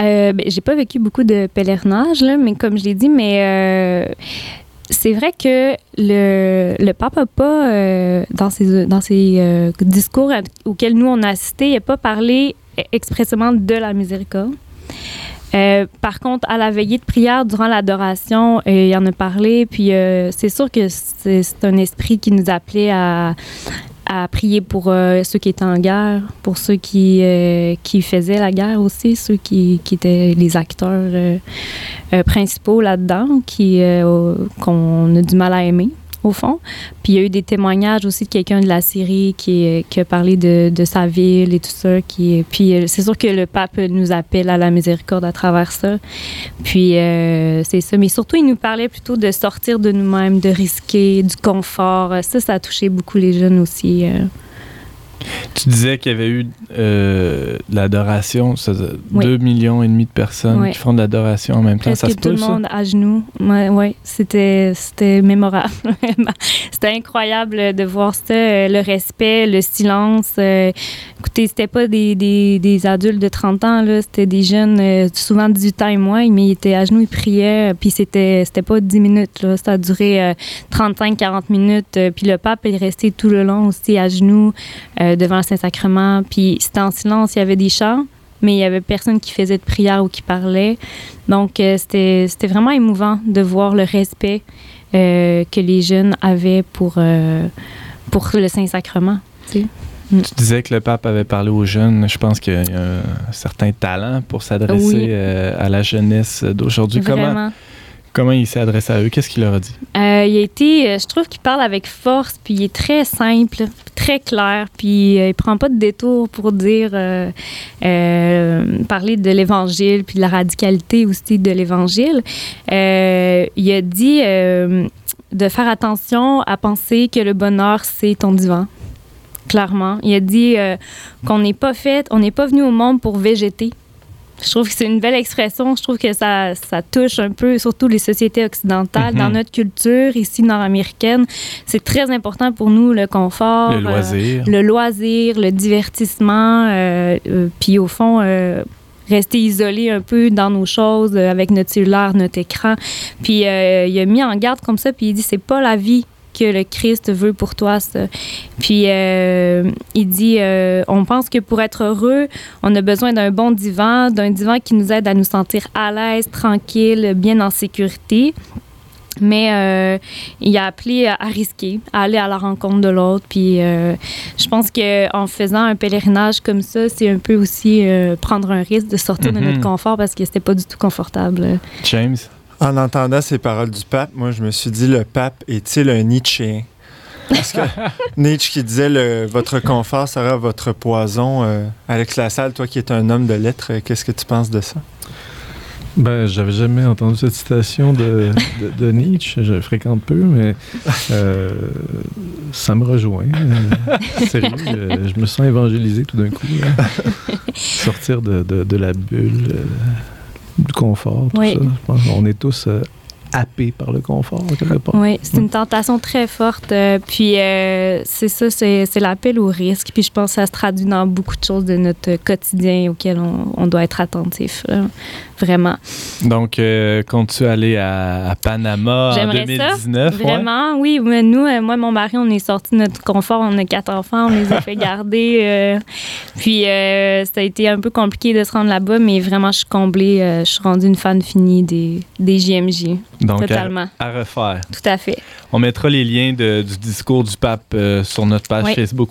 Euh, ben, j'ai pas vécu beaucoup de pèlerinage, là, mais comme je l'ai dit, mais euh, c'est vrai que le, le pape n'a pas, euh, dans ses, dans ses euh, discours auxquels nous on a assisté, il n'a pas parlé expressément de la miséricorde. Par contre, à la veillée de prière, durant l'adoration, il en a parlé. Puis c'est sûr que c'est un esprit qui nous appelait à, à prier pour euh, ceux qui étaient en guerre, pour ceux qui, euh, qui faisaient la guerre aussi, ceux qui, qui étaient les acteurs euh, principaux là-dedans, qui qu'on a du mal à aimer au fond. Puis il y a eu des témoignages aussi de quelqu'un de la Syrie qui, a parlé de, sa ville et tout ça. Puis euh, c'est sûr que le pape nous appelle à la miséricorde à travers ça. Puis euh, c'est ça. Mais surtout, il nous parlait plutôt de sortir de nous-mêmes, de risquer, du confort. Ça, ça a touché beaucoup les jeunes aussi. euh. Tu disais qu'il y avait eu euh, de l'adoration, Oui. 2 millions et demi de personnes Oui. qui font de l'adoration en même temps. Ça se tout peut, le ça? monde à genoux. Ouais, ouais, c'était, c'était mémorable. (laughs) c'était incroyable de voir ça, euh, le respect, le silence. euh, écoutez, c'était pas des, des, des adultes de 30 ans, là, c'était des jeunes, euh, souvent 18 ans et moins, mais ils étaient à genoux, ils priaient, puis c'était, c'était pas 10 minutes, là, ça a duré euh, 35-40 minutes. puis le pape est resté tout le long aussi à genoux euh, devant le Saint-Sacrement, puis c'était en silence, il y avait des chants mais il y avait personne qui faisait de prière ou qui parlait. Donc, euh, c'était c'était vraiment émouvant de voir le respect euh, que les jeunes avaient pour, euh, pour le Saint-Sacrement. Tu disais que le pape avait parlé aux jeunes. Je pense qu'il y a un certain talent pour s'adresser Oui. euh, à la jeunesse d'aujourd'hui. Vraiment. comment il s'est adressé à eux? Qu'est-ce qu'il leur a dit? Euh, il a été, euh, je trouve qu'il parle avec force, puis il est très simple, très clair, puis euh, il prend pas de détour pour dire, parler de l'Évangile, puis de la radicalité aussi de l'Évangile. Il a dit de faire attention à penser que le bonheur, c'est ton divan. Clairement. Il a dit qu'on n'est pas fait, on n'est pas venu au monde pour végéter. Je trouve que c'est une belle expression. Je trouve que ça, ça touche un peu, surtout les sociétés occidentales. Mhm. Dans notre culture, ici nord-américaine, c'est très important pour nous, le confort. le euh, loisir. le loisir, le divertissement, euh, euh, puis au fond, euh, rester isolé un peu dans nos choses, euh, avec notre cellulaire, notre écran. Puis euh, il a mis en garde comme ça, puis il dit c'est pas la vie que le Christ veut pour toi. Ça. Puis euh, il dit euh, on pense que pour être heureux, on a besoin d'un bon divan, d'un divan qui nous aide à nous sentir à l'aise, tranquille, bien en sécurité. Mais euh, il a appelé à, à risquer, à aller à la rencontre de l'autre. Puis euh, je pense qu'en faisant un pèlerinage comme ça, c'est un peu aussi euh, prendre un risque de sortir de Mhm. notre confort parce que c'était pas du tout confortable. James? En entendant ces paroles du pape, moi, je me suis dit, le pape est-il un Nietzschéen? Parce que (laughs) Nietzsche qui disait, le, votre confort sera votre poison. Euh, Alex Lassalle, toi qui es un homme de lettres, euh, qu'est-ce que tu penses de ça? Ben, j'avais jamais entendu cette citation de, de, de Nietzsche. Je fréquente peu, mais euh, ça me rejoint. Euh, sérieux, je, je me sens évangélisé tout d'un coup. là. (laughs) Sortir de, de, de la bulle, euh, du confort, tout Oui. ça. Je pense qu'on est tous euh, happés par le confort, quelque part. Oui, c'est une tentation très forte. euh, puis euh, c'est ça, c'est l'appel au risque. Puis je pense que ça se traduit dans beaucoup de choses de notre quotidien auquel on, on doit être attentif. Vraiment. Donc, euh, comptes-tu aller à, à Panama en J'aimerais ça, 2019? ouais? Vraiment, oui. Mais nous, euh, moi et mon mari, on est sortis de notre confort. On a quatre enfants, on les a fait garder. euh, puis euh, ça a été un peu compliqué de se rendre là-bas, mais vraiment, je suis comblée. je suis rendue une fan finie des, des JMJ. Donc, à, Totalement. à refaire. Tout à fait. On mettra les liens de- du discours du pape sur notre page Oui. Facebook.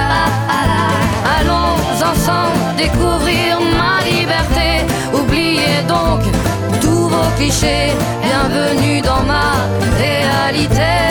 Ensemble découvrir ma liberté. Oubliez donc tous vos clichés. Bienvenue dans ma réalité.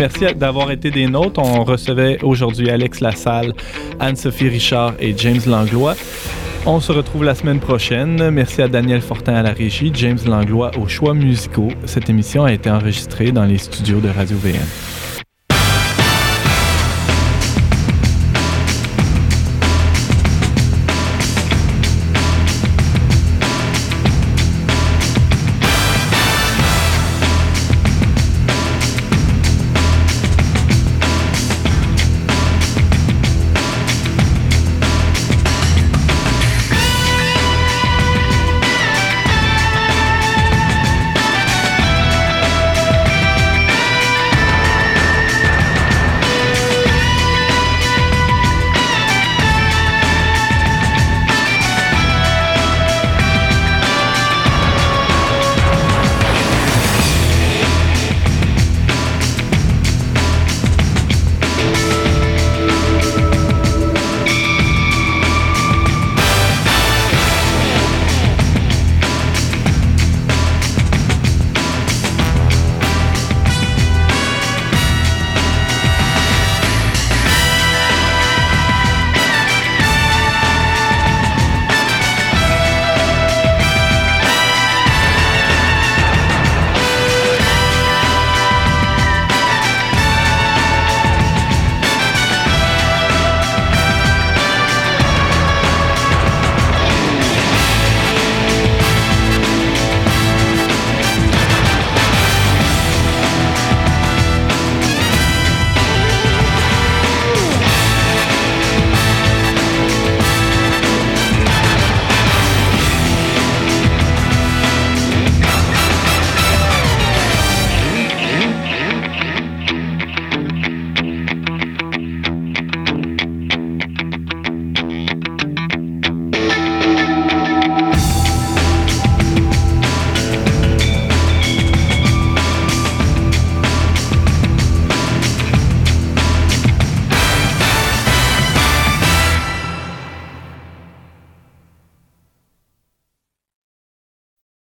Merci d'avoir été des nôtres. On recevait aujourd'hui Alex Lassalle, Anne-Sophie Richard et James Langlois. On se retrouve la semaine prochaine. Merci à Daniel Fortin à la régie, James Langlois aux choix musicaux. Cette émission a été enregistrée dans les studios de Radio VM.